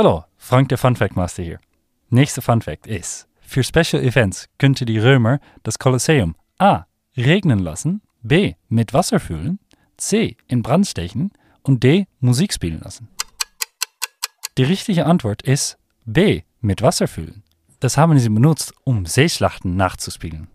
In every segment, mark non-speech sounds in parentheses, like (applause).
Hallo, Frank der Funfact Master hier. Nächster Funfact ist, für Special Events könnte die Römer das Kolosseum A. regnen lassen, B. mit Wasser füllen, C. in Brand stechen und D. Musik spielen lassen. Die richtige Antwort ist B. mit Wasser füllen. Das haben sie benutzt, um Seeschlachten nachzuspielen.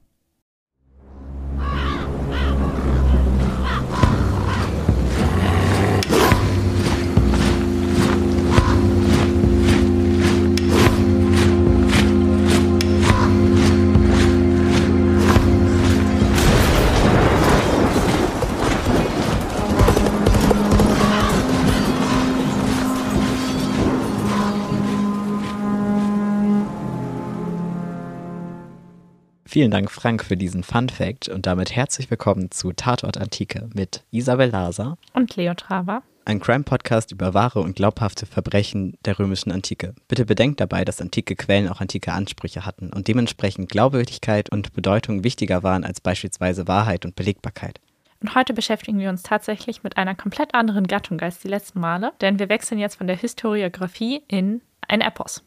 Vielen Dank, Frank, für diesen Fun Fact und damit herzlich willkommen zu Tatort Antike mit Isabel Laser und Leo Traber. Ein Crime-Podcast über wahre und glaubhafte Verbrechen der römischen Antike. Bitte bedenkt dabei, dass antike Quellen auch antike Ansprüche hatten und dementsprechend Glaubwürdigkeit und Bedeutung wichtiger waren als beispielsweise Wahrheit und Belegbarkeit. Und heute beschäftigen wir uns tatsächlich mit einer komplett anderen Gattung als die letzten Male, denn wir wechseln jetzt von der Historiographie in ein Epos.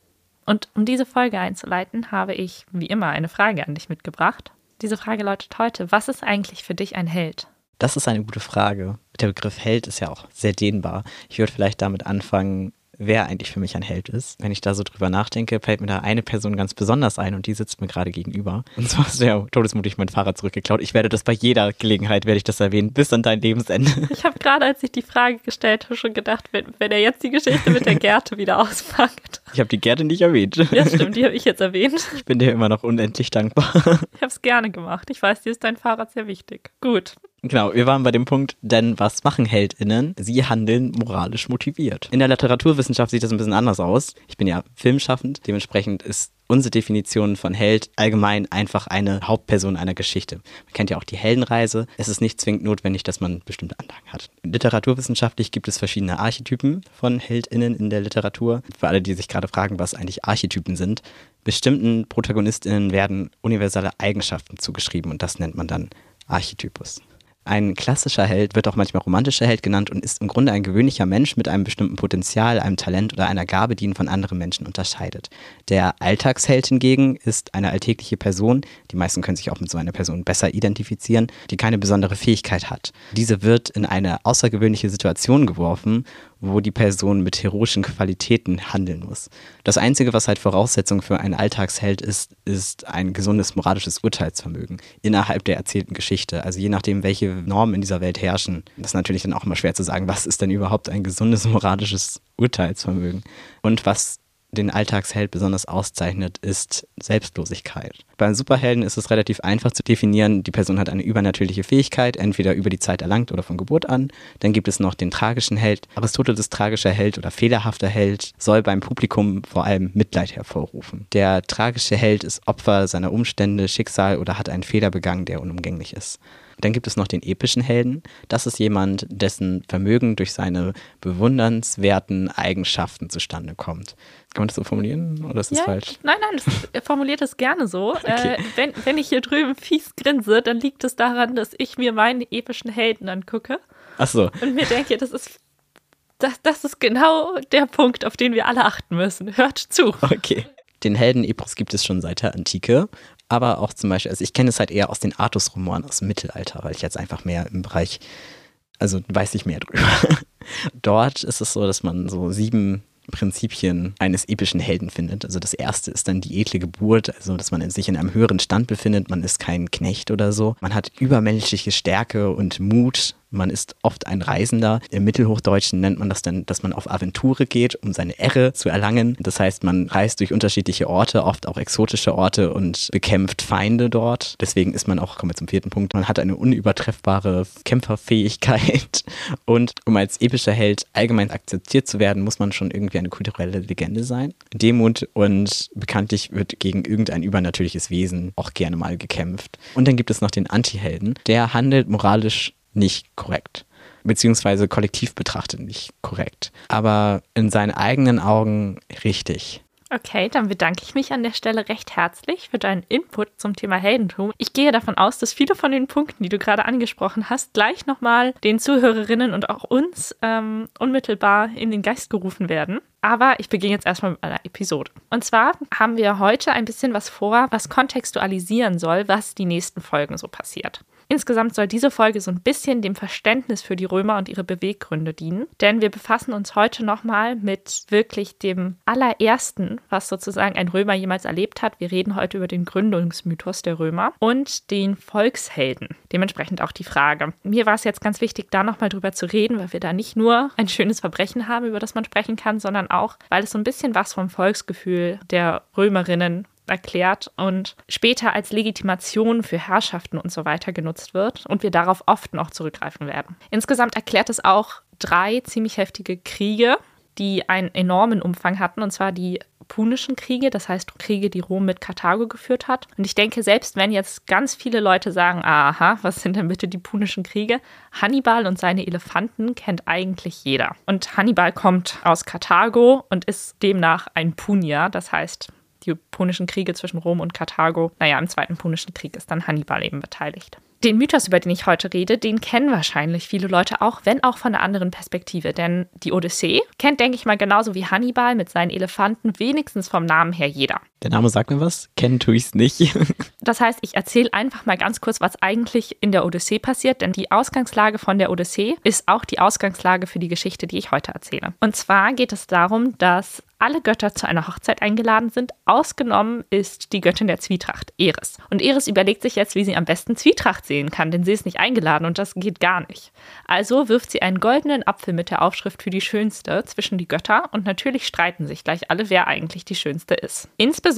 Und um diese Folge einzuleiten, habe ich wie immer eine Frage an dich mitgebracht. Diese Frage lautet heute, was ist eigentlich für dich ein Held? Das ist eine gute Frage. Der Begriff Held ist ja auch sehr dehnbar. Ich würde vielleicht damit anfangen, wer eigentlich für mich ein Held ist. Wenn ich da so drüber nachdenke, fällt mir da eine Person ganz besonders ein und die sitzt mir gerade gegenüber. Und zwar ist der todesmutig mein Fahrrad zurückgeklaut. Ich werde das bei jeder Gelegenheit, werde ich das erwähnen, bis an dein Lebensende. Ich habe gerade, als ich die Frage gestellt habe, schon gedacht, wenn, wenn er jetzt die Geschichte mit der (laughs) Gerte wieder auspackt. Ich habe die Gerte nicht erwähnt. Ja, stimmt, die habe ich jetzt erwähnt. Ich bin dir immer noch unendlich dankbar. Ich habe es gerne gemacht. Ich weiß, dir ist dein Fahrrad sehr wichtig. Gut. Genau, wir waren bei dem Punkt, denn was machen HeldInnen? Sie handeln moralisch motiviert. In der Literaturwissenschaft sieht das ein bisschen anders aus. Ich bin ja filmschaffend, dementsprechend ist unsere Definition von Held allgemein einfach eine Hauptperson einer Geschichte. Man kennt ja auch die Heldenreise. Es ist nicht zwingend notwendig, dass man bestimmte Anlagen hat. Literaturwissenschaftlich gibt es verschiedene Archetypen von HeldInnen in der Literatur. Für alle, die sich gerade fragen, was eigentlich Archetypen sind. Bestimmten ProtagonistInnen werden universelle Eigenschaften zugeschrieben und das nennt man dann Archetypus. Ein klassischer Held wird auch manchmal romantischer Held genannt und ist im Grunde ein gewöhnlicher Mensch mit einem bestimmten Potenzial, einem Talent oder einer Gabe, die ihn von anderen Menschen unterscheidet. Der Alltagsheld hingegen ist eine alltägliche Person, die meisten können sich auch mit so einer Person besser identifizieren, die keine besondere Fähigkeit hat. Diese wird in eine außergewöhnliche Situation geworfen wo die Person mit heroischen Qualitäten handeln muss. Das Einzige, was halt Voraussetzung für einen Alltagsheld ist, ist ein gesundes moralisches Urteilsvermögen innerhalb der erzählten Geschichte. Also je nachdem, welche Normen in dieser Welt herrschen, ist natürlich dann auch immer schwer zu sagen, was ist denn überhaupt ein gesundes moralisches Urteilsvermögen und was den Alltagsheld besonders auszeichnet, ist Selbstlosigkeit. Beim Superhelden ist es relativ einfach zu definieren, die Person hat eine übernatürliche Fähigkeit, entweder über die Zeit erlangt oder von Geburt an. Dann gibt es noch den tragischen Held. Aristoteles tragischer Held oder fehlerhafter Held soll beim Publikum vor allem Mitleid hervorrufen. Der tragische Held ist Opfer seiner Umstände, Schicksal oder hat einen Fehler begangen, der unumgänglich ist. Dann gibt es noch den epischen Helden. Das ist jemand, dessen Vermögen durch seine bewundernswerten Eigenschaften zustande kommt. Kann man das so formulieren oder ist das ja, falsch? Nein, nein, das (laughs) formuliert es gerne so. (laughs) okay. äh, wenn, wenn ich hier drüben fies grinse, dann liegt es daran, dass ich mir meine epischen Helden angucke. Ach so. Und mir denke, das ist das, das ist genau der Punkt, auf den wir alle achten müssen. Hört zu. Okay. Den Helden-Epos gibt es schon seit der Antike aber auch zum Beispiel, also ich kenne es halt eher aus den Artus-Romanen aus dem Mittelalter, weil ich jetzt einfach mehr im Bereich, also weiß ich mehr drüber. (laughs) Dort ist es so, dass man so sieben Prinzipien eines epischen Helden findet. Also das erste ist dann die edle Geburt, also dass man sich in einem höheren Stand befindet, man ist kein Knecht oder so. Man hat übermenschliche Stärke und Mut, man ist oft ein Reisender. Im Mittelhochdeutschen nennt man das dann, dass man auf Aventure geht, um seine Ehre zu erlangen. Das heißt, man reist durch unterschiedliche Orte, oft auch exotische Orte und bekämpft Feinde dort. Deswegen ist man auch, kommen wir zum vierten Punkt, man hat eine unübertreffbare Kämpferfähigkeit. (laughs) Und um als epischer Held allgemein akzeptiert zu werden, muss man schon irgendwie eine kulturelle Legende sein. Demut und bekanntlich wird gegen irgendein übernatürliches Wesen auch gerne mal gekämpft. Und dann gibt es noch den Anti-Helden. Der handelt moralisch nicht korrekt. Beziehungsweise kollektiv betrachtet nicht korrekt. Aber in seinen eigenen Augen richtig. Okay, dann bedanke ich mich an der Stelle recht herzlich für deinen Input zum Thema Heldentum. Ich gehe davon aus, dass viele von den Punkten, die du gerade angesprochen hast, gleich nochmal den Zuhörerinnen und auch uns ähm, unmittelbar in den Geist gerufen werden. Aber ich beginne jetzt erstmal mit einer Episode. Und zwar haben wir heute ein bisschen was vor, was kontextualisieren soll, was die nächsten Folgen so passiert. Insgesamt soll diese Folge so ein bisschen dem Verständnis für die Römer und ihre Beweggründe dienen, denn wir befassen uns heute nochmal mit wirklich dem allerersten, was sozusagen ein Römer jemals erlebt hat. Wir reden heute über den Gründungsmythos der Römer und den Volkshelden. Dementsprechend auch die Frage. Mir war es jetzt ganz wichtig, da nochmal drüber zu reden, weil wir da nicht nur ein schönes Verbrechen haben, über das man sprechen kann, sondern auch, weil es so ein bisschen was vom Volksgefühl der Römerinnen erklärt und später als Legitimation für Herrschaften und so weiter genutzt wird und wir darauf oft noch zurückgreifen werden. Insgesamt erklärt es auch drei ziemlich heftige Kriege, die einen enormen Umfang hatten, und zwar die Punischen Kriege, das heißt Kriege, die Rom mit Karthago geführt hat. Und ich denke, selbst wenn jetzt ganz viele Leute sagen, aha, was sind denn bitte die Punischen Kriege? Hannibal und seine Elefanten kennt eigentlich jeder. Und Hannibal kommt aus Karthago und ist demnach ein Punier, das heißt die Punischen Kriege zwischen Rom und Karthago. Naja, im Zweiten Punischen Krieg ist dann Hannibal eben beteiligt. Den Mythos, über den ich heute rede, den kennen wahrscheinlich viele Leute auch, wenn auch von einer anderen Perspektive. Denn die Odyssee kennt, denke ich mal, genauso wie Hannibal mit seinen Elefanten wenigstens vom Namen her jeder. Der Name sagt mir was, kennen tue ich es nicht. (laughs) das heißt, ich erzähle einfach mal ganz kurz, was eigentlich in der Odyssee passiert, denn die Ausgangslage von der Odyssee ist auch die Ausgangslage für die Geschichte, die ich heute erzähle. Und zwar geht es darum, dass alle Götter zu einer Hochzeit eingeladen sind. Ausgenommen ist die Göttin der Zwietracht, Eris. Und Eris überlegt sich jetzt, wie sie am besten Zwietracht sehen kann, denn sie ist nicht eingeladen und das geht gar nicht. Also wirft sie einen goldenen Apfel mit der Aufschrift für die Schönste zwischen die Götter und natürlich streiten sich gleich alle, wer eigentlich die Schönste ist. Insbesondere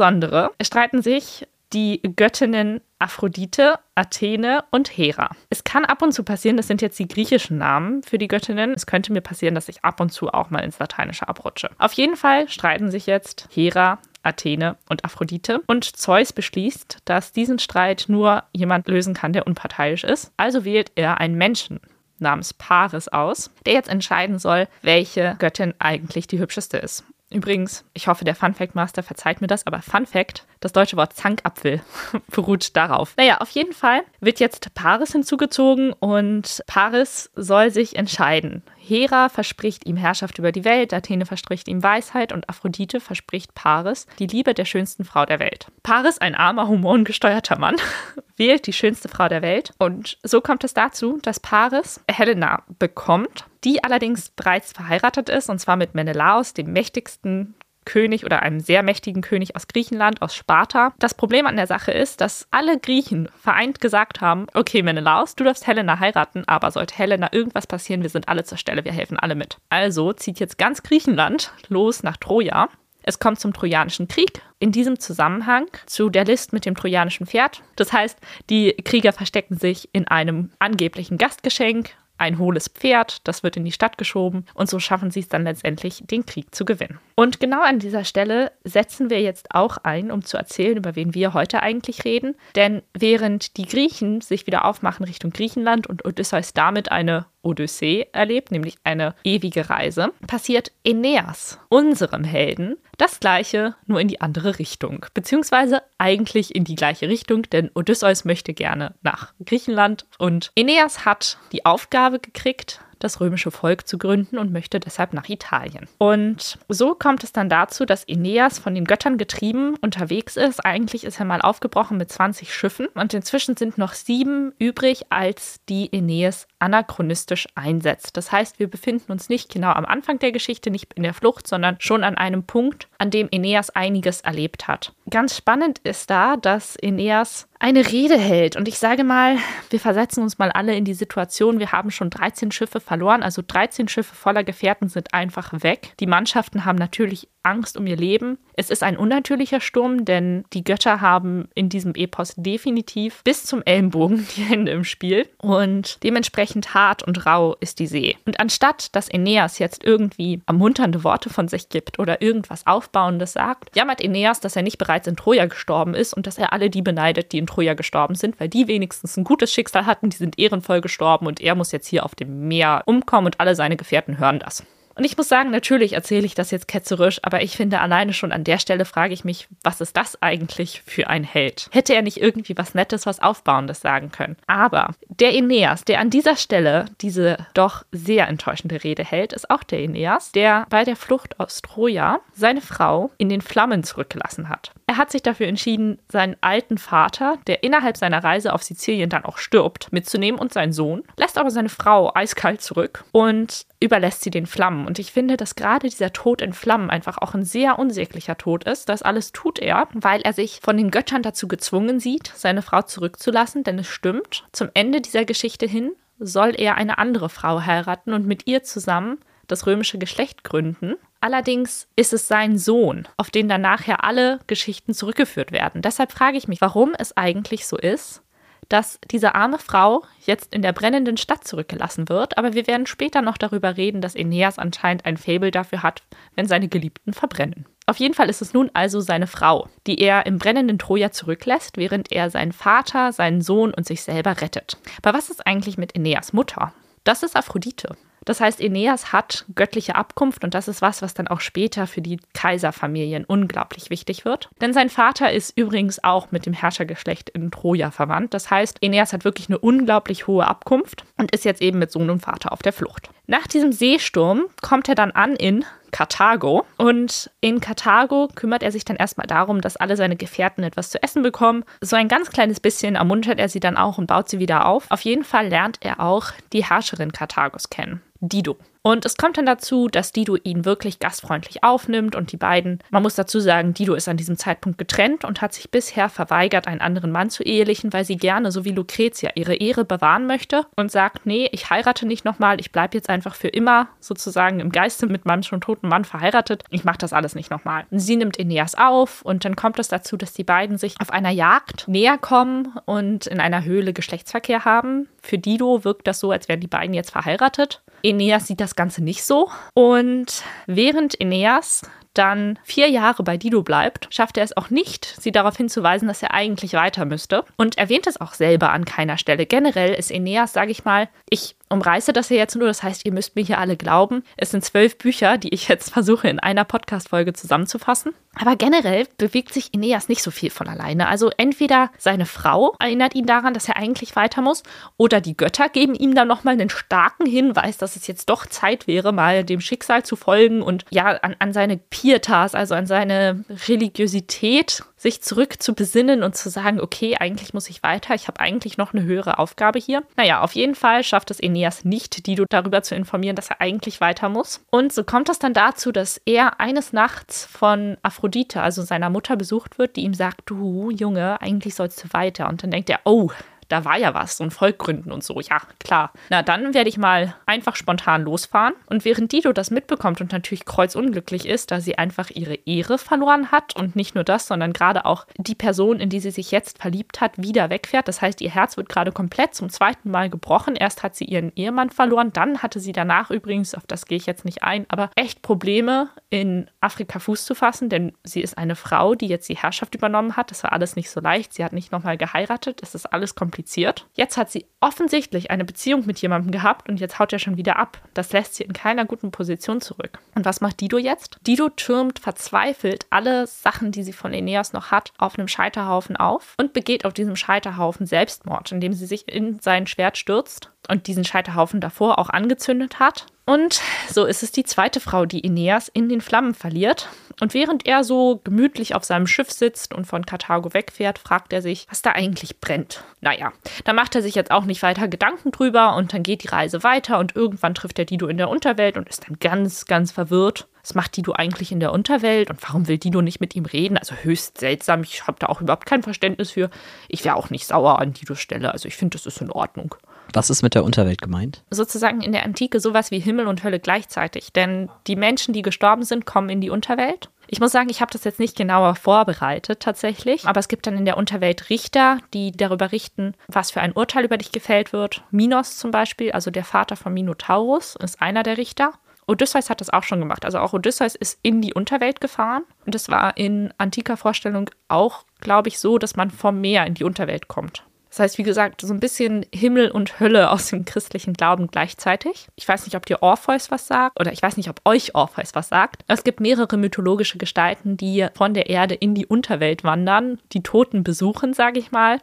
streiten sich die Göttinnen Aphrodite, Athene und Hera. Es kann ab und zu passieren, das sind jetzt die griechischen Namen für die Göttinnen. Es könnte mir passieren, dass ich ab und zu auch mal ins Lateinische abrutsche. Auf jeden Fall streiten sich jetzt Hera, Athene und Aphrodite. Und Zeus beschließt, dass diesen Streit nur jemand lösen kann, der unparteiisch ist. Also wählt er einen Menschen namens Paris aus, der jetzt entscheiden soll, welche Göttin eigentlich die hübscheste ist. Übrigens, ich hoffe, der Fun Fact Master verzeiht mir das, aber Fun Fact, das deutsche Wort Zankapfel (laughs) beruht darauf. Naja, auf jeden Fall wird jetzt Paris hinzugezogen und Paris soll sich entscheiden. Hera verspricht ihm Herrschaft über die Welt, Athene verspricht ihm Weisheit und Aphrodite verspricht Paris die Liebe der schönsten Frau der Welt. Paris, ein armer, hormongesteuerter Mann, (laughs) wählt die schönste Frau der Welt und so kommt es dazu, dass Paris Helena bekommt, die allerdings bereits verheiratet ist und zwar mit Menelaos, dem mächtigsten König oder einem sehr mächtigen König aus Griechenland, aus Sparta. Das Problem an der Sache ist, dass alle Griechen vereint gesagt haben, okay Menelaos, du darfst Helena heiraten, aber sollte Helena irgendwas passieren, wir sind alle zur Stelle, wir helfen alle mit. Also zieht jetzt ganz Griechenland los nach Troja. Es kommt zum Trojanischen Krieg. In diesem Zusammenhang zu der List mit dem trojanischen Pferd. Das heißt, die Krieger verstecken sich in einem angeblichen Gastgeschenk ein hohles Pferd, das wird in die Stadt geschoben und so schaffen sie es dann letztendlich, den Krieg zu gewinnen. Und genau an dieser Stelle setzen wir jetzt auch ein, um zu erzählen, über wen wir heute eigentlich reden. Denn während die Griechen sich wieder aufmachen Richtung Griechenland und Odysseus damit eine Odyssee erlebt, nämlich eine ewige Reise, passiert Aeneas, unserem Helden, das gleiche, nur in die andere Richtung. Beziehungsweise eigentlich in die gleiche Richtung, denn Odysseus möchte gerne nach Griechenland und Aeneas hat die Aufgabe gekriegt, das römische Volk zu gründen und möchte deshalb nach Italien. Und so kommt es dann dazu, dass Aeneas von den Göttern getrieben unterwegs ist. Eigentlich ist er mal aufgebrochen mit 20 Schiffen und inzwischen sind noch sieben übrig, als die Aeneas anachronistisch einsetzt. Das heißt, wir befinden uns nicht genau am Anfang der Geschichte, nicht in der Flucht, sondern schon an einem Punkt, an dem Aeneas einiges erlebt hat. Ganz spannend ist da, dass Aeneas eine Rede hält. Und ich sage mal, wir versetzen uns mal alle in die Situation, wir haben schon 13 Schiffe verloren, also 13 Schiffe voller Gefährten sind einfach weg. Die Mannschaften haben natürlich Angst um ihr Leben. Es ist ein unnatürlicher Sturm, denn die Götter haben in diesem Epos definitiv bis zum Ellenbogen die Hände im Spiel und dementsprechend hart und rau ist die See. Und anstatt dass Aeneas jetzt irgendwie ermunternde Worte von sich gibt oder irgendwas Aufbauendes sagt, jammert Aeneas, dass er nicht bereits in Troja gestorben ist und dass er alle die beneidet, die in Troja gestorben sind, weil die wenigstens ein gutes Schicksal hatten, die sind ehrenvoll gestorben und er muss jetzt hier auf dem Meer umkommen und alle seine Gefährten hören das. Und ich muss sagen, natürlich erzähle ich das jetzt ketzerisch, aber ich finde alleine schon an der Stelle frage ich mich, was ist das eigentlich für ein Held? Hätte er nicht irgendwie was Nettes, was Aufbauendes sagen können? Aber der Aeneas, der an dieser Stelle diese doch sehr enttäuschende Rede hält, ist auch der Aeneas, der bei der Flucht aus Troja seine Frau in den Flammen zurückgelassen hat. Er hat sich dafür entschieden, seinen alten Vater, der innerhalb seiner Reise auf Sizilien dann auch stirbt, mitzunehmen und seinen Sohn, lässt aber seine Frau eiskalt zurück und überlässt sie den Flammen. Und ich finde, dass gerade dieser Tod in Flammen einfach auch ein sehr unsäglicher Tod ist. Das alles tut er, weil er sich von den Göttern dazu gezwungen sieht, seine Frau zurückzulassen, denn es stimmt. Zum Ende dieser Geschichte hin soll er eine andere Frau heiraten und mit ihr zusammen das römische Geschlecht gründen. Allerdings ist es sein Sohn, auf den dann nachher alle Geschichten zurückgeführt werden. Deshalb frage ich mich, warum es eigentlich so ist, dass diese arme Frau jetzt in der brennenden Stadt zurückgelassen wird, aber wir werden später noch darüber reden, dass Aeneas anscheinend ein Faible dafür hat, wenn seine Geliebten verbrennen. Auf jeden Fall ist es nun also seine Frau, die er im brennenden Troja zurücklässt, während er seinen Vater, seinen Sohn und sich selber rettet. Aber was ist eigentlich mit Aeneas Mutter? Das ist Aphrodite. Das heißt, Aeneas hat göttliche Abkunft und das ist was, was dann auch später für die Kaiserfamilien unglaublich wichtig wird. Denn sein Vater ist übrigens auch mit dem Herrschergeschlecht in Troja verwandt. Das heißt, Aeneas hat wirklich eine unglaublich hohe Abkunft und ist jetzt eben mit Sohn und Vater auf der Flucht. Nach diesem Seesturm kommt er dann an in Karthago. Und in Karthago kümmert er sich dann erstmal darum, dass alle seine Gefährten etwas zu essen bekommen. So ein ganz kleines bisschen ermuntert er sie dann auch und baut sie wieder auf. Auf jeden Fall lernt er auch die Herrscherin Karthagos kennen. Dido. Und es kommt dann dazu, dass Dido ihn wirklich gastfreundlich aufnimmt und die beiden, man muss dazu sagen, Dido ist an diesem Zeitpunkt getrennt und hat sich bisher verweigert, einen anderen Mann zu ehelichen, weil sie gerne, so wie Lucretia, ihre Ehre bewahren möchte und sagt, nee, ich heirate nicht nochmal, ich bleibe jetzt einfach für immer sozusagen im Geiste mit meinem schon toten Mann verheiratet, ich mache das alles nicht nochmal. Sie nimmt Aeneas auf und dann kommt es dazu, dass die beiden sich auf einer Jagd näher kommen und in einer Höhle Geschlechtsverkehr haben. Für Dido wirkt das so, als wären die beiden jetzt verheiratet. Aeneas sieht das Ganze nicht so. Und während Aeneas dann vier Jahre bei Dido bleibt, schafft er es auch nicht, sie darauf hinzuweisen, dass er eigentlich weiter müsste. Und erwähnt es auch selber an keiner Stelle. Generell ist Aeneas, sage ich mal, ich umreiße das hier jetzt nur, das heißt, ihr müsst mir hier alle glauben. Es sind zwölf Bücher, die ich jetzt (laughs) versuche in einer Podcast-Folge zusammenzufassen. Aber generell bewegt sich Aeneas nicht so viel von alleine. Also entweder seine Frau erinnert ihn daran, dass er eigentlich weiter muss, oder die Götter geben ihm dann nochmal einen starken Hinweis, dass es jetzt doch Zeit wäre, mal dem Schicksal zu folgen und ja, an, an seine Pietas, also an seine Religiosität sich zurück zu besinnen und zu sagen, okay, eigentlich muss ich weiter, ich habe eigentlich noch eine höhere Aufgabe hier. Naja, auf jeden Fall schafft es Aeneas nicht, Dido darüber zu informieren, dass er eigentlich weiter muss. Und so kommt es dann dazu, dass er eines Nachts von Aphrodite, also seiner Mutter, besucht wird, die ihm sagt, du Junge, eigentlich sollst du weiter. Und dann denkt er, oh, da war ja was, so ein Volk gründen und so. Ja, klar. Na, dann werde ich mal einfach spontan losfahren. Und während Dido das mitbekommt und natürlich kreuzunglücklich ist, da sie einfach ihre Ehre verloren hat und nicht nur das, sondern gerade auch die Person, in die sie sich jetzt verliebt hat, wieder wegfährt. Das heißt, ihr Herz wird gerade komplett zum zweiten Mal gebrochen. Erst hat sie ihren Ehemann verloren, dann hatte sie danach übrigens, auf das gehe ich jetzt nicht ein, aber echt Probleme in Afrika Fuß zu fassen, denn sie ist eine Frau, die jetzt die Herrschaft übernommen hat. Das war alles nicht so leicht. Sie hat nicht nochmal geheiratet. Es ist alles kompliziert kompliziert. Jetzt hat sie offensichtlich eine Beziehung mit jemandem gehabt und jetzt haut er schon wieder ab. Das lässt sie in keiner guten Position zurück. Und was macht Dido jetzt? Dido türmt verzweifelt alle Sachen, die sie von Aeneas noch hat, auf einem Scheiterhaufen auf und begeht auf diesem Scheiterhaufen Selbstmord, indem sie sich in sein Schwert stürzt und diesen Scheiterhaufen davor auch angezündet hat. Und so ist es die zweite Frau, die Aeneas in den Flammen verliert. Und während er so gemütlich auf seinem Schiff sitzt und von Karthago wegfährt, fragt er sich, was da eigentlich brennt. Naja, da macht er sich jetzt auch nicht weiter Gedanken drüber und dann geht die Reise weiter und irgendwann trifft er Dido in der Unterwelt und ist dann ganz, ganz verwirrt. Was macht Dido eigentlich in der Unterwelt und warum will Dido nicht mit ihm reden? Also höchst seltsam. Ich habe da auch überhaupt kein Verständnis für. Ich wäre auch nicht sauer an Didos Stelle. Also ich finde, das ist in Ordnung. Was ist mit der Unterwelt gemeint? Sozusagen in der Antike sowas wie Himmel und Hölle gleichzeitig. Denn die Menschen, die gestorben sind, kommen in die Unterwelt. Ich muss sagen, ich habe das jetzt nicht genauer vorbereitet tatsächlich, aber es gibt dann in der Unterwelt Richter, die darüber richten, was für ein Urteil über dich gefällt wird. Minos zum Beispiel, also der Vater von Minotaurus, ist einer der Richter. Odysseus hat das auch schon gemacht. Also auch Odysseus ist in die Unterwelt gefahren. Und es war in antiker Vorstellung auch, glaube ich, so, dass man vom Meer in die Unterwelt kommt. Das heißt, wie gesagt, so ein bisschen Himmel und Hölle aus dem christlichen Glauben gleichzeitig. Ich weiß nicht, ob dir Orpheus was sagt oder ich weiß nicht, ob euch Orpheus was sagt. Es gibt mehrere mythologische Gestalten, die von der Erde in die Unterwelt wandern, die Toten besuchen, sage ich mal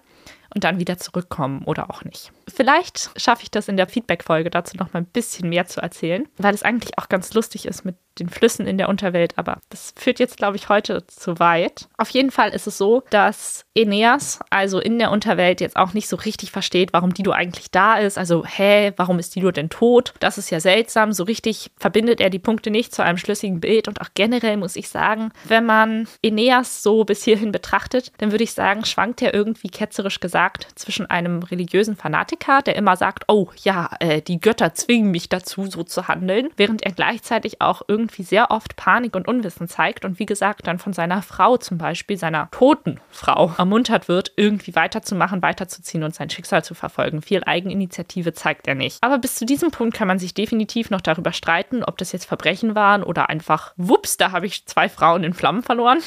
und dann wieder zurückkommen oder auch nicht. Vielleicht schaffe ich das in der Feedback-Folge dazu noch mal ein bisschen mehr zu erzählen, weil es eigentlich auch ganz lustig ist mit den Flüssen in der Unterwelt, aber das führt jetzt, glaube ich, heute zu weit. Auf jeden Fall ist es so, dass Aeneas also in der Unterwelt jetzt auch nicht so richtig versteht, warum Dido eigentlich da ist. Also, hä, warum ist Dido denn tot? Das ist ja seltsam. So richtig verbindet er die Punkte nicht zu einem schlüssigen Bild. Und auch generell muss ich sagen, wenn man Aeneas so bis hierhin betrachtet, dann würde ich sagen, schwankt er irgendwie ketzerisch gesagt zwischen einem religiösen Fanatiker, der immer sagt, oh ja, äh, die Götter zwingen mich dazu, so zu handeln, während er gleichzeitig auch irgendwie irgendwie sehr oft Panik und Unwissen zeigt und wie gesagt dann von seiner Frau zum Beispiel, seiner toten Frau, ermuntert wird, irgendwie weiterzumachen, weiterzuziehen und sein Schicksal zu verfolgen. Viel Eigeninitiative zeigt er nicht. Aber bis zu diesem Punkt kann man sich definitiv noch darüber streiten, ob das jetzt Verbrechen waren oder einfach, wups, da habe ich zwei Frauen in Flammen verloren.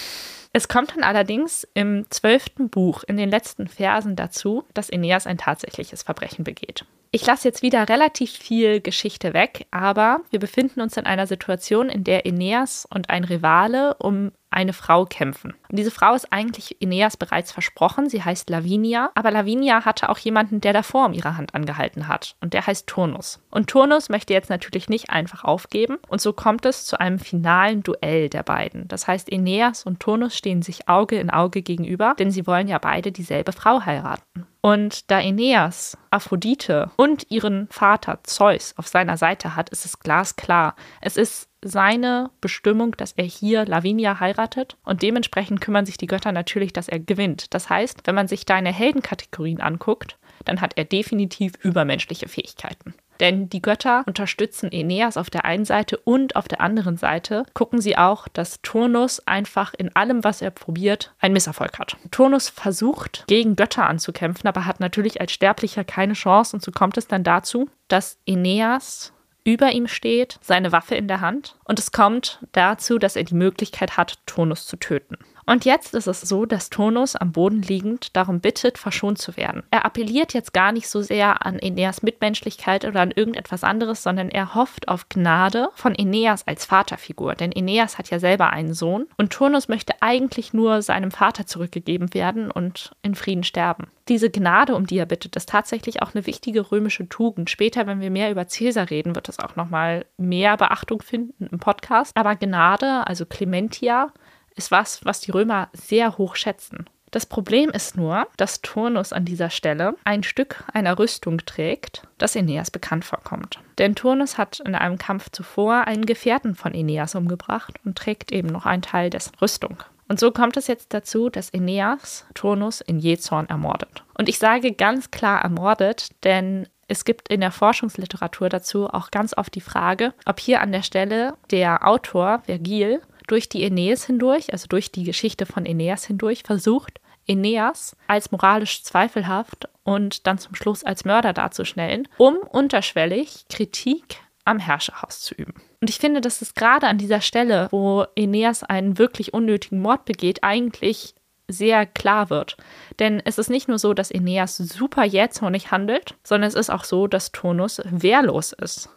Es kommt dann allerdings im zwölften Buch in den letzten Versen dazu, dass Aeneas ein tatsächliches Verbrechen begeht. Ich lasse jetzt wieder relativ viel Geschichte weg, aber wir befinden uns in einer Situation, in der Aeneas und ein Rivale um eine Frau kämpfen. Und diese Frau ist eigentlich Aeneas bereits versprochen. Sie heißt Lavinia, aber Lavinia hatte auch jemanden, der davor um ihre Hand angehalten hat. Und der heißt Turnus. Und Turnus möchte jetzt natürlich nicht einfach aufgeben. Und so kommt es zu einem finalen Duell der beiden. Das heißt, Aeneas und Turnus stehen sich Auge in Auge gegenüber, denn sie wollen ja beide dieselbe Frau heiraten. Und da Aeneas Aphrodite und ihren Vater Zeus auf seiner Seite hat, ist es glasklar. Es ist seine Bestimmung, dass er hier Lavinia heiratet und dementsprechend kümmern sich die Götter natürlich, dass er gewinnt. Das heißt, wenn man sich deine Heldenkategorien anguckt, dann hat er definitiv übermenschliche Fähigkeiten. Denn die Götter unterstützen Aeneas auf der einen Seite und auf der anderen Seite gucken sie auch, dass Turnus einfach in allem, was er probiert, einen Misserfolg hat. Turnus versucht, gegen Götter anzukämpfen, aber hat natürlich als Sterblicher keine Chance und so kommt es dann dazu, dass Aeneas über ihm steht, seine Waffe in der Hand und es kommt dazu, dass er die Möglichkeit hat, Turnus zu töten. Und jetzt ist es so, dass Turnus am Boden liegend darum bittet, verschont zu werden. Er appelliert jetzt gar nicht so sehr an Aeneas Mitmenschlichkeit oder an irgendetwas anderes, sondern er hofft auf Gnade von Aeneas als Vaterfigur. Denn Aeneas hat ja selber einen Sohn und Turnus möchte eigentlich nur seinem Vater zurückgegeben werden und in Frieden sterben. Diese Gnade, um die er bittet, ist tatsächlich auch eine wichtige römische Tugend. Später, wenn wir mehr über Caesar reden, wird das auch nochmal mehr Beachtung finden im Podcast. Aber Gnade, also Clementia, ist was, was die Römer sehr hoch schätzen. Das Problem ist nur, dass Turnus an dieser Stelle ein Stück einer Rüstung trägt, das Aeneas bekannt vorkommt. Denn Turnus hat in einem Kampf zuvor einen Gefährten von Aeneas umgebracht und trägt eben noch einen Teil dessen Rüstung. Und so kommt es jetzt dazu, dass Aeneas Turnus in Jezorn ermordet. Und ich sage ganz klar ermordet, denn es gibt in der Forschungsliteratur dazu auch ganz oft die Frage, ob hier an der Stelle der Autor Vergil durch die Aeneas hindurch, also durch die Geschichte von Aeneas hindurch, versucht, Aeneas als moralisch zweifelhaft und dann zum Schluss als Mörder darzustellen, um unterschwellig Kritik am Herrscherhaus zu üben. Und ich finde, dass es gerade an dieser Stelle, wo Aeneas einen wirklich unnötigen Mord begeht, eigentlich sehr klar wird. Denn es ist nicht nur so, dass Aeneas super jähzornig handelt, sondern es ist auch so, dass Turnus wehrlos ist.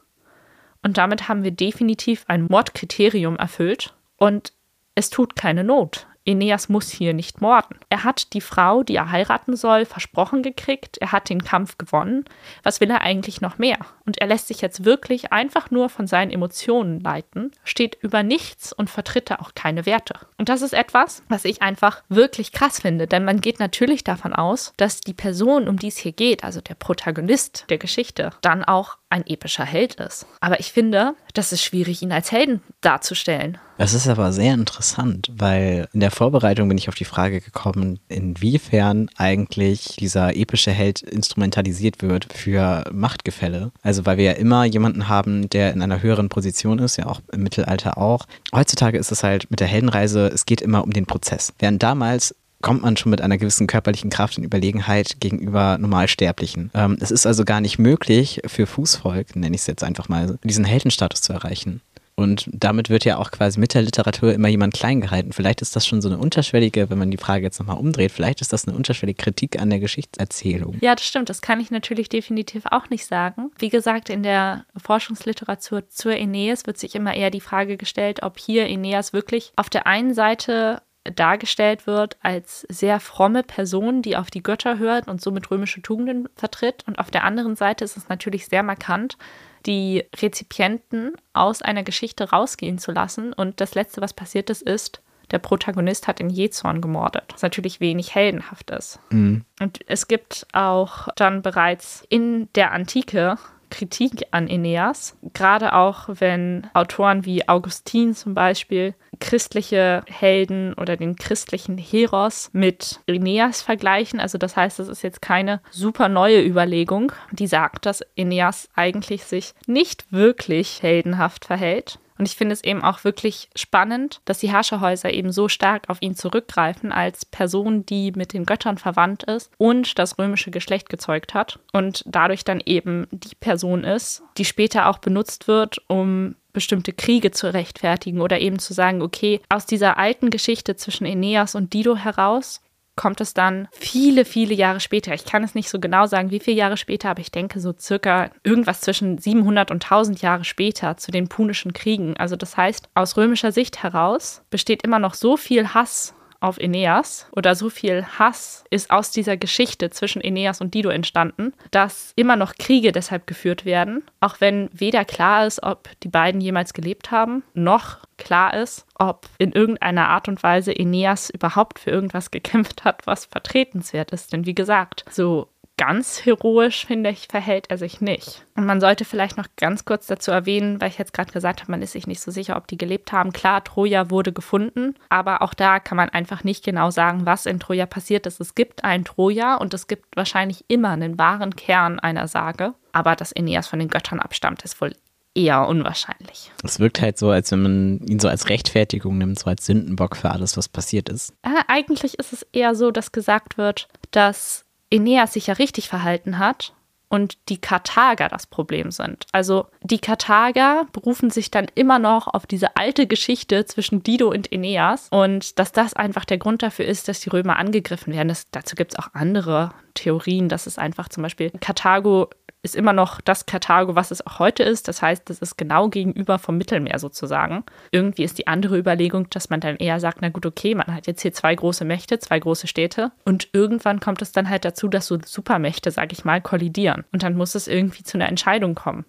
Und damit haben wir definitiv ein Mordkriterium erfüllt und es tut keine Not. Aeneas muss hier nicht morden. Er hat die Frau, die er heiraten soll, versprochen gekriegt, er hat den Kampf gewonnen. Was will er eigentlich noch mehr? Und er lässt sich jetzt wirklich einfach nur von seinen Emotionen leiten, steht über nichts und vertritt da auch keine Werte. Und das ist etwas, was ich einfach wirklich krass finde, denn man geht natürlich davon aus, dass die Person, um die es hier geht, also der Protagonist der Geschichte, dann auch ein epischer Held ist. Aber ich finde, das ist schwierig, ihn als Helden darzustellen. Das ist aber sehr interessant, weil in der Vorbereitung bin ich auf die Frage gekommen, inwiefern eigentlich dieser epische Held instrumentalisiert wird für Machtgefälle. Also weil wir ja immer jemanden haben, der in einer höheren Position ist, ja auch im Mittelalter auch. Heutzutage ist es halt mit der Heldenreise, es geht immer um den Prozess. Während damals kommt man schon mit einer gewissen körperlichen Kraft in Überlegenheit gegenüber Normalsterblichen. Ähm, es ist also gar nicht möglich für Fußvolk, nenne ich es jetzt einfach mal, diesen Heldenstatus zu erreichen. Und damit wird ja auch quasi mit der Literatur immer jemand klein gehalten. Vielleicht ist das schon so eine unterschwellige, wenn man die Frage jetzt nochmal umdreht, vielleicht ist das eine unterschwellige Kritik an der Geschichtserzählung. Ja, das stimmt. Das kann ich natürlich definitiv auch nicht sagen. Wie gesagt, in der Forschungsliteratur zur Aeneas wird sich immer eher die Frage gestellt, ob hier Aeneas wirklich auf der einen Seite dargestellt wird als sehr fromme Person, die auf die Götter hört und somit römische Tugenden vertritt. Und auf der anderen Seite ist es natürlich sehr markant, die Rezipienten aus einer Geschichte rausgehen zu lassen. Und das Letzte, was passiert ist, ist, der Protagonist hat in Jezorn gemordet. Was natürlich wenig heldenhaft ist. Mhm. Und es gibt auch dann bereits in der Antike Kritik an Aeneas, gerade auch wenn Autoren wie Augustin zum Beispiel christliche Helden oder den christlichen Heros mit Aeneas vergleichen. Also das heißt, es ist jetzt keine super neue Überlegung, die sagt, dass Aeneas eigentlich sich nicht wirklich heldenhaft verhält. Und ich finde es eben auch wirklich spannend, dass die Herrscherhäuser eben so stark auf ihn zurückgreifen als Person, die mit den Göttern verwandt ist und das römische Geschlecht gezeugt hat und dadurch dann eben die Person ist, die später auch benutzt wird, um bestimmte Kriege zu rechtfertigen oder eben zu sagen, okay, aus dieser alten Geschichte zwischen Aeneas und Dido heraus kommt es dann viele, viele Jahre später. Ich kann es nicht so genau sagen, wie viele Jahre später, aber ich denke so circa irgendwas zwischen 700 und 1000 Jahre später zu den Punischen Kriegen. Also das heißt, aus römischer Sicht heraus besteht immer noch so viel Hass auf Aeneas oder so viel Hass ist aus dieser Geschichte zwischen Aeneas und Dido entstanden, dass immer noch Kriege deshalb geführt werden, auch wenn weder klar ist, ob die beiden jemals gelebt haben, noch klar ist, ob in irgendeiner Art und Weise Aeneas überhaupt für irgendwas gekämpft hat, was vertretenswert ist. Denn wie gesagt, so ganz heroisch, finde ich, verhält er sich nicht. Und man sollte vielleicht noch ganz kurz dazu erwähnen, weil ich jetzt gerade gesagt habe, man ist sich nicht so sicher, ob die gelebt haben. Klar, Troja wurde gefunden, aber auch da kann man einfach nicht genau sagen, was in Troja passiert ist. Es gibt ein Troja und es gibt wahrscheinlich immer einen wahren Kern einer Sage. Aber dass Aeneas von den Göttern abstammt, ist wohl eher unwahrscheinlich. Es wirkt halt so, als wenn man ihn so als Rechtfertigung nimmt, so als Sündenbock für alles, was passiert ist. Äh, eigentlich ist es eher so, dass gesagt wird, dass Aeneas sich ja richtig verhalten hat und die Karthager das Problem sind. Also die Karthager berufen sich dann immer noch auf diese alte Geschichte zwischen Dido und Aeneas und dass das einfach der Grund dafür ist, dass die Römer angegriffen werden. Das, dazu gibt es auch andere Theorien, dass es einfach zum Beispiel Karthago ist immer noch das Karthago, was es auch heute ist. Das heißt, das ist genau gegenüber vom Mittelmeer sozusagen. Irgendwie ist die andere Überlegung, dass man dann eher sagt, na gut, okay, man hat jetzt hier zwei große Mächte, zwei große Städte und irgendwann kommt es dann halt dazu, dass so Supermächte, sag ich mal, kollidieren und dann muss es irgendwie zu einer Entscheidung kommen.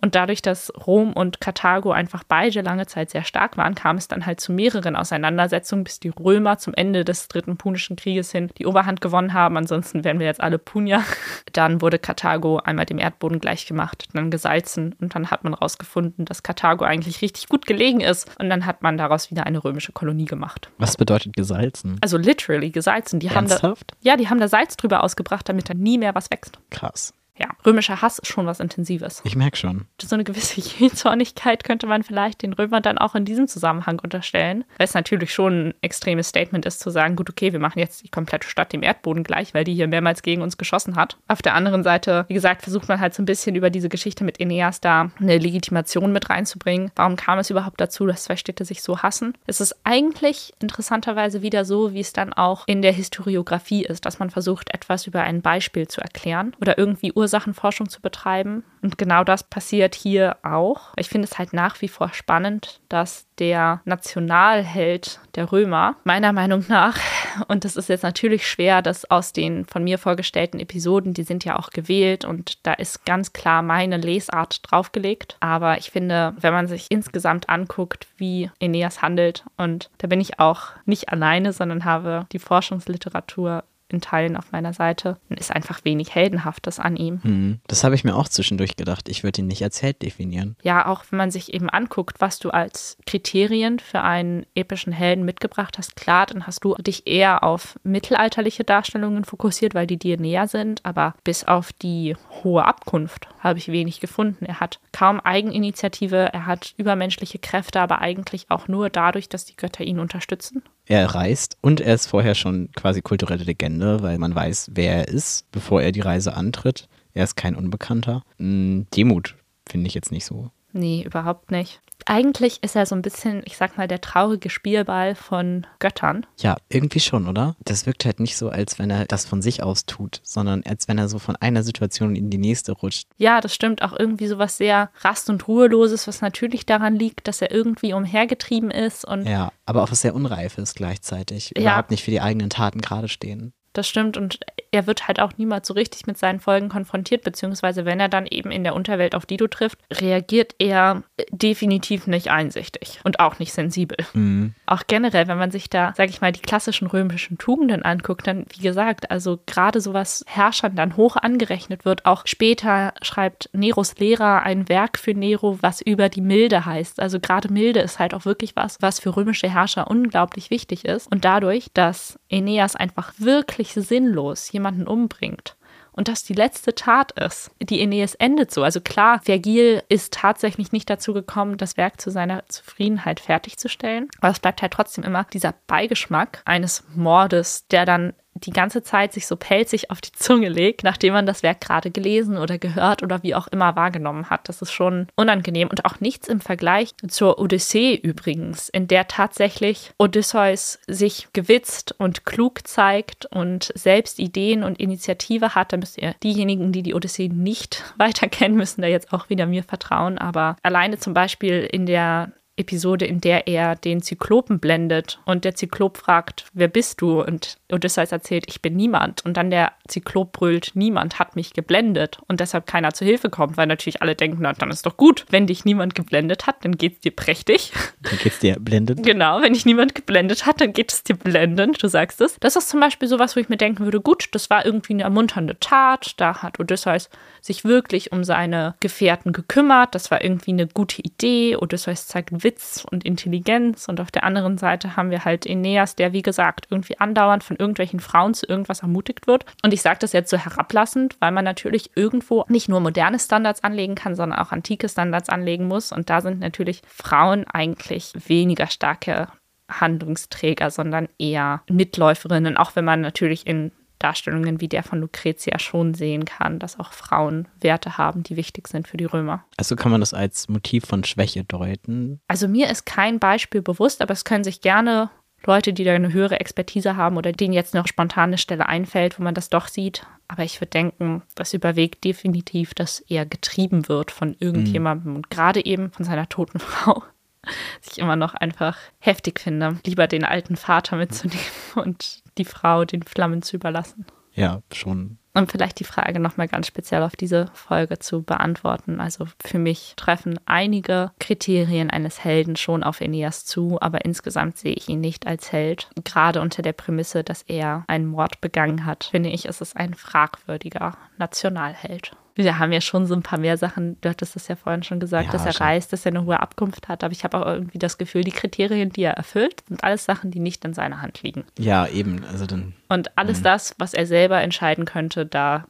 Und dadurch, dass Rom und Karthago einfach beide lange Zeit sehr stark waren, kam es dann halt zu mehreren Auseinandersetzungen, bis die Römer zum Ende des dritten Punischen Krieges hin die Oberhand gewonnen haben. Ansonsten wären wir jetzt alle Punier. (laughs) Dann wurde Karthago einmal dem Erdboden gleichgemacht, dann gesalzen und dann hat man herausgefunden, dass Karthago eigentlich richtig gut gelegen ist. Und dann hat man daraus wieder eine römische Kolonie gemacht. Was bedeutet gesalzen? Also literally gesalzen. Die Ernsthaft? haben da, ja, die haben da Salz drüber ausgebracht, damit da nie mehr was wächst. Krass ja, römischer Hass ist schon was Intensives. Ich merke schon. So eine gewisse (laughs) Jähzornigkeit könnte man vielleicht den Römern dann auch in diesem Zusammenhang unterstellen. Weil es natürlich schon ein extremes Statement ist, zu sagen, gut, okay, wir machen jetzt die komplette Stadt dem Erdboden gleich, weil die hier mehrmals gegen uns geschossen hat. Auf der anderen Seite, wie gesagt, versucht man halt so ein bisschen über diese Geschichte mit Aeneas da eine Legitimation mit reinzubringen. Warum kam es überhaupt dazu, dass zwei Städte sich so hassen? Es ist eigentlich interessanterweise wieder so, wie es dann auch in der Historiografie ist, dass man versucht, etwas über ein Beispiel zu erklären oder irgendwie Ursachen Ursachenforschung zu betreiben. Und genau das passiert hier auch. Ich finde es halt nach wie vor spannend, dass der Nationalheld der Römer, meiner Meinung nach, (laughs) und das ist jetzt natürlich schwer, dass aus den von mir vorgestellten Episoden, die sind ja auch gewählt und da ist ganz klar meine Lesart draufgelegt. Aber ich finde, wenn man sich insgesamt anguckt, wie Aeneas handelt, und da bin ich auch nicht alleine, sondern habe die Forschungsliteratur in Teilen auf meiner Seite. Ist einfach wenig Heldenhaftes an ihm. Hm. Das habe ich mir auch zwischendurch gedacht. Ich würde ihn nicht als Held definieren. Ja, auch wenn man sich eben anguckt, was du als Kriterien für einen epischen Helden mitgebracht hast, klar, dann hast du dich eher auf mittelalterliche Darstellungen fokussiert, weil die dir näher sind. Aber bis auf die hohe Abkunft habe ich wenig gefunden. Er hat kaum Eigeninitiative, er hat übermenschliche Kräfte, aber eigentlich auch nur dadurch, dass die Götter ihn unterstützen. Er reist und er ist vorher schon quasi kulturelle Legende, weil man weiß, wer er ist, bevor er die Reise antritt. Er ist kein Unbekannter. Hm, Demut finde ich jetzt nicht so. Nee, überhaupt nicht. Eigentlich ist er so ein bisschen, ich sag mal, der traurige Spielball von Göttern. Ja, irgendwie schon, oder? Das wirkt halt nicht so, als wenn er das von sich aus tut, sondern als wenn er so von einer Situation in die nächste rutscht. Ja, das stimmt. Auch irgendwie so was sehr Rast- und Ruheloses, was natürlich daran liegt, dass er irgendwie umhergetrieben ist und Ja, aber auch was sehr Unreifes gleichzeitig. Ja. Überhaupt nicht für die eigenen Taten gerade stehen. Das stimmt und er wird halt auch niemals so richtig mit seinen Folgen konfrontiert, beziehungsweise wenn er dann eben in der Unterwelt auf Dido trifft, reagiert er definitiv nicht einsichtig und auch nicht sensibel. Mhm. Auch generell, wenn man sich da, sag ich mal, die klassischen römischen Tugenden anguckt, dann, wie gesagt, also gerade so was Herrschern dann hoch angerechnet wird. Auch später schreibt Neros Lehrer ein Werk für Nero, was über die Milde heißt. Also gerade Milde ist halt auch wirklich was, was für römische Herrscher unglaublich wichtig ist. Und dadurch, dass Aeneas einfach wirklich sinnlos jemanden umbringt, und das die letzte Tat ist. Die Aeneas endet so. Also klar, Vergil ist tatsächlich nicht dazu gekommen, das Werk zu seiner Zufriedenheit fertigzustellen. Aber es bleibt halt trotzdem immer dieser Beigeschmack eines Mordes, der dann die ganze Zeit sich so pelzig auf die Zunge legt, nachdem man das Werk gerade gelesen oder gehört oder wie auch immer wahrgenommen hat. Das ist schon unangenehm und auch nichts im Vergleich zur Odyssee übrigens, in der tatsächlich Odysseus sich gewitzt und klug zeigt und selbst Ideen und Initiative hat. Da müsst ihr diejenigen, die die Odyssee nicht (laughs) weiter kennen, müssen da jetzt auch wieder mir vertrauen. Aber alleine zum Beispiel in der Episode, in der er den Zyklopen blendet und der Zyklop fragt, wer bist du? Und Odysseus erzählt, ich bin niemand. Und dann der Zyklop brüllt, niemand hat mich geblendet und deshalb keiner zu Hilfe kommt, weil natürlich alle denken, na, dann ist doch gut. Wenn dich niemand geblendet hat, dann geht's dir prächtig. Dann geht's dir blendend. Genau, wenn dich niemand geblendet hat, dann geht es dir blendend, du sagst es. Das ist zum Beispiel sowas, wo ich mir denken würde, gut, das war irgendwie eine ermunternde Tat. Da hat Odysseus sich wirklich um seine Gefährten gekümmert. Das war irgendwie eine gute Idee. Odysseus zeigt Witz und Intelligenz. Und auf der anderen Seite haben wir halt Aeneas, der, wie gesagt, irgendwie andauernd von irgendwelchen Frauen zu irgendwas ermutigt wird. Und ich sage das jetzt so herablassend, weil man natürlich irgendwo nicht nur moderne Standards anlegen kann, sondern auch antike Standards anlegen muss. Und da sind natürlich Frauen eigentlich weniger starke Handlungsträger, sondern eher Mitläuferinnen, auch wenn man natürlich in Darstellungen wie der von Lucretia schon sehen kann, dass auch Frauen Werte haben, die wichtig sind für die Römer. Also kann man das als Motiv von Schwäche deuten. Also mir ist kein Beispiel bewusst, aber es können sich gerne Leute, die da eine höhere Expertise haben oder denen jetzt noch spontan eine Stelle einfällt, wo man das doch sieht. Aber ich würde denken, das überwiegt definitiv, dass er getrieben wird von irgendjemandem und gerade eben von seiner toten (laughs) Frau. (laughs) Was ich immer noch einfach heftig finde, lieber den alten Vater mitzunehmen (laughs) und die Frau den Flammen zu überlassen. Ja, schon. Und vielleicht die Frage nochmal ganz speziell auf diese Folge zu beantworten. Also für mich treffen einige Kriterien eines Helden schon auf Aeneas zu, aber insgesamt sehe ich ihn nicht als Held. Gerade unter der Prämisse, dass er einen Mord begangen hat, finde ich, ist es ein fragwürdiger Nationalheld. Wir haben ja schon so ein paar mehr Sachen, du hattest das ja vorhin schon gesagt, Ja, dass er schon. reist, dass er eine hohe Abkunft hat, aber ich habe auch irgendwie das Gefühl, die Kriterien, die er erfüllt, sind alles Sachen, die nicht in seiner Hand liegen. Ja, eben. Also dann. Und alles das, was er selber entscheiden könnte, da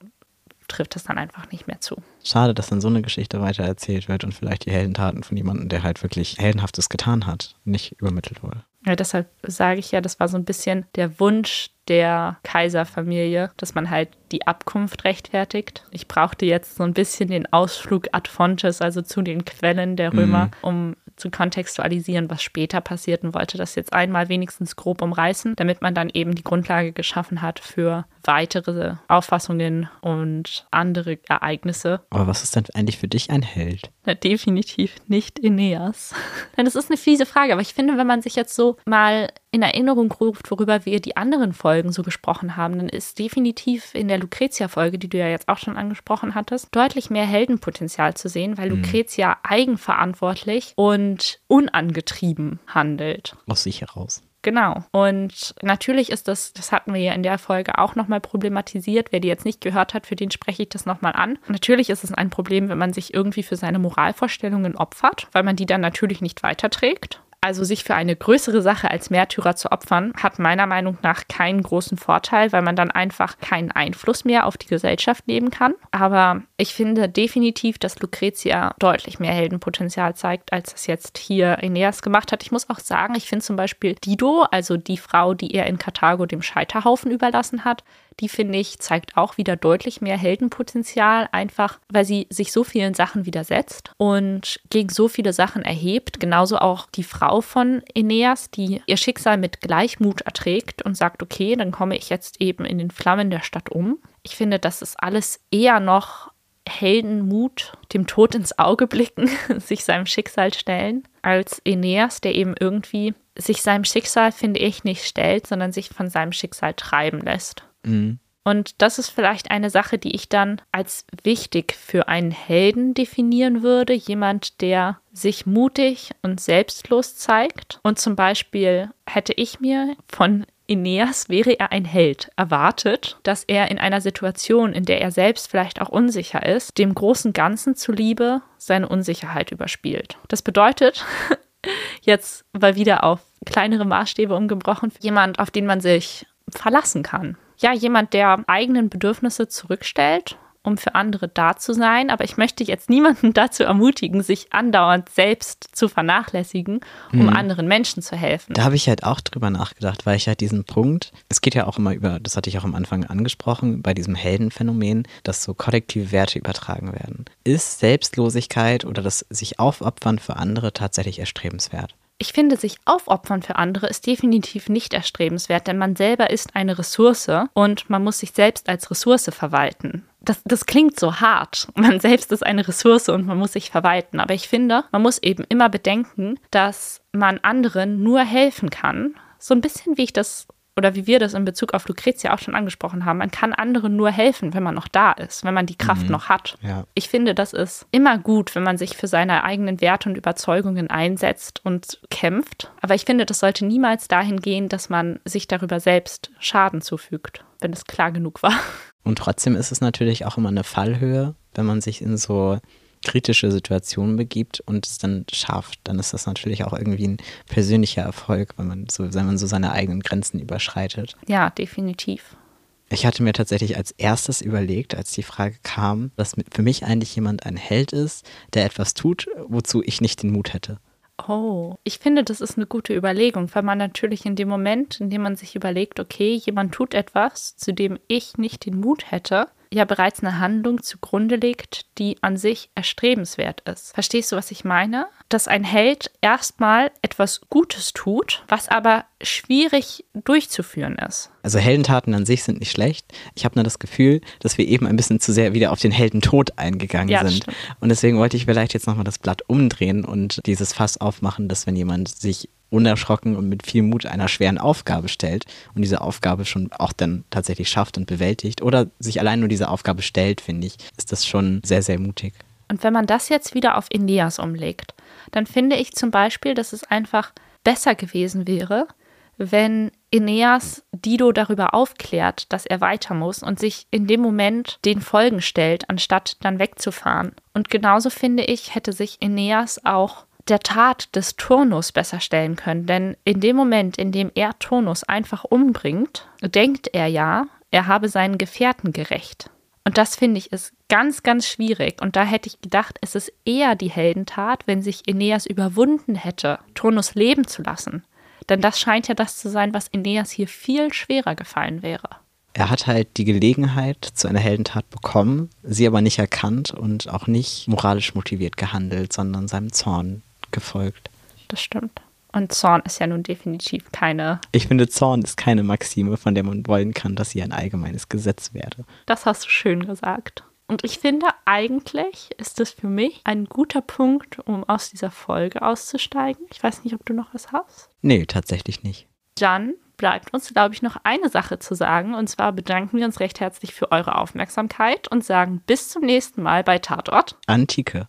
trifft es dann einfach nicht mehr zu. Schade, dass dann so eine Geschichte weiter erzählt wird und vielleicht die Heldentaten von jemandem, der halt wirklich Heldenhaftes getan hat, nicht übermittelt wurde. Ja, deshalb sage ich ja, das war so ein bisschen der Wunsch der Kaiserfamilie, dass man halt die Abkunft rechtfertigt. Ich brauchte jetzt so ein bisschen den Ausflug ad fontes, also zu den Quellen der Römer, um zu kontextualisieren, was später passiert und wollte das jetzt einmal wenigstens grob umreißen, damit man dann eben die Grundlage geschaffen hat für weitere Auffassungen und andere Ereignisse. Aber was ist denn eigentlich für dich ein Held? Na, definitiv nicht Aeneas. (laughs) Das ist eine fiese Frage, aber ich finde, wenn man sich jetzt so mal in Erinnerung ruft, worüber wir die anderen Folgen so gesprochen haben, dann ist definitiv in der Lucretia-Folge, die du ja jetzt auch schon angesprochen hattest, deutlich mehr Heldenpotenzial zu sehen, weil Lucretia eigenverantwortlich und unangetrieben handelt. Aus sich heraus. Genau. Und natürlich ist das, das hatten wir ja in der Folge auch nochmal problematisiert. Wer die jetzt nicht gehört hat, für den spreche ich das nochmal an. Natürlich ist es ein Problem, wenn man sich irgendwie für seine Moralvorstellungen opfert, weil man die dann natürlich nicht weiterträgt. Also sich für eine größere Sache als Märtyrer zu opfern, hat meiner Meinung nach keinen großen Vorteil, weil man dann einfach keinen Einfluss mehr auf die Gesellschaft nehmen kann. Aber ich finde definitiv, dass Lucretia deutlich mehr Heldenpotenzial zeigt, als es jetzt hier Aeneas gemacht hat. Ich muss auch sagen, ich finde zum Beispiel Dido, also die Frau, die er in Karthago dem Scheiterhaufen überlassen hat, die finde ich zeigt auch wieder deutlich mehr Heldenpotenzial, einfach weil sie sich so vielen Sachen widersetzt und gegen so viele Sachen erhebt. Genauso auch die Frau von Aeneas, die ihr Schicksal mit Gleichmut erträgt und sagt, okay, dann komme ich jetzt eben in den Flammen der Stadt um. Ich finde, das ist alles eher noch Heldenmut, dem Tod ins Auge blicken, (laughs) sich seinem Schicksal stellen, als Aeneas, der eben irgendwie sich seinem Schicksal, finde ich, nicht stellt, sondern sich von seinem Schicksal treiben lässt. Mhm. Und das ist vielleicht eine Sache, die ich dann als wichtig für einen Helden definieren würde. Jemand, der sich mutig und selbstlos zeigt. Und zum Beispiel hätte ich mir von Aeneas wäre er ein Held, erwartet, dass er in einer Situation, in der er selbst vielleicht auch unsicher ist, dem großen Ganzen zuliebe seine Unsicherheit überspielt. Das bedeutet, (laughs) jetzt mal wieder auf kleinere Maßstäbe umgebrochen, jemand, auf den man sich verlassen kann ja, jemand, der eigenen Bedürfnisse zurückstellt, um für andere da zu sein. Aber ich möchte jetzt niemanden (laughs) dazu ermutigen, sich andauernd selbst zu vernachlässigen, um mhm. anderen Menschen zu helfen. Da habe ich halt auch drüber nachgedacht, weil ich halt diesen Punkt, es geht ja auch immer über, das hatte ich auch am Anfang angesprochen, bei diesem Heldenphänomen, dass so kollektive Werte übertragen werden. Ist Selbstlosigkeit oder das sich aufopfern für andere tatsächlich erstrebenswert? Ich finde, sich aufopfern für andere ist definitiv nicht erstrebenswert, denn man selber ist eine Ressource und man muss sich selbst als Ressource verwalten. Das, das klingt so hart. (laughs) Man selbst ist eine Ressource und man muss sich verwalten. Aber ich finde, man muss eben immer bedenken, dass man anderen nur helfen kann. So ein bisschen wie ich das oder wie wir das in Bezug auf Lucretia auch schon angesprochen haben, man kann anderen nur helfen, wenn man noch da ist, wenn man die Kraft mhm. noch hat. Ja. Ich finde, das ist immer gut, wenn man sich für seine eigenen Werte und Überzeugungen einsetzt und kämpft. Aber ich finde, das sollte niemals dahin gehen, dass man sich darüber selbst Schaden zufügt, wenn es klar genug war. Und trotzdem ist es natürlich auch immer eine Fallhöhe, wenn man sich in so kritische Situationen begibt und es dann schafft, dann ist das natürlich auch irgendwie ein persönlicher Erfolg, wenn man so, wenn man so seine eigenen Grenzen überschreitet. Ja, definitiv. Ich hatte mir tatsächlich als erstes überlegt, als die Frage kam, dass für mich eigentlich jemand ein Held ist, der etwas tut, wozu ich nicht den Mut hätte. Oh, ich finde, das ist eine gute Überlegung, weil man natürlich in dem Moment, in dem man sich überlegt, okay, jemand tut etwas, zu dem ich nicht den Mut hätte, ja bereits eine Handlung zugrunde legt, die an sich erstrebenswert ist. Verstehst du, was ich meine? Dass ein Held erstmal etwas Gutes tut, was aber schwierig durchzuführen ist. Also Heldentaten an sich sind nicht schlecht. Ich habe nur das Gefühl, dass wir eben ein bisschen zu sehr wieder auf den Heldentod eingegangen ja, sind. Stimmt. Und deswegen wollte ich vielleicht jetzt nochmal das Blatt umdrehen und dieses Fass aufmachen, dass wenn jemand sich unerschrocken und mit viel Mut einer schweren Aufgabe stellt und diese Aufgabe schon auch dann tatsächlich schafft und bewältigt oder sich allein nur diese Aufgabe stellt, finde ich, ist das schon sehr, sehr mutig. Und wenn man das jetzt wieder auf Aeneas umlegt, dann finde ich zum Beispiel, dass es einfach besser gewesen wäre, wenn Aeneas Dido darüber aufklärt, dass er weiter muss und sich in dem Moment den Folgen stellt, anstatt dann wegzufahren. Und genauso finde ich, hätte sich Aeneas auch der Tat des Turnus besser stellen können. Denn in dem Moment, in dem er Turnus einfach umbringt, denkt er ja, er habe seinen Gefährten gerecht. Und das finde ich ist ganz, ganz schwierig. Und da hätte ich gedacht, es ist eher die Heldentat, wenn sich Aeneas überwunden hätte, Turnus leben zu lassen. Denn das scheint ja das zu sein, was Aeneas hier viel schwerer gefallen wäre. Er hat halt die Gelegenheit zu einer Heldentat bekommen, sie aber nicht erkannt und auch nicht moralisch motiviert gehandelt, sondern seinem Zorn gefolgt. Das stimmt. Und Zorn ist ja nun definitiv keine. Ich finde, Zorn ist keine Maxime, von der man wollen kann, dass sie ein allgemeines Gesetz werde. Das hast du schön gesagt. Und ich finde, eigentlich ist es für mich ein guter Punkt, um aus dieser Folge auszusteigen. Ich weiß nicht, ob du noch was hast. Nee, tatsächlich nicht. Dann bleibt uns, glaube ich, noch eine Sache zu sagen. Und zwar bedanken wir uns recht herzlich für eure Aufmerksamkeit und sagen bis zum nächsten Mal bei Tatort. Antike.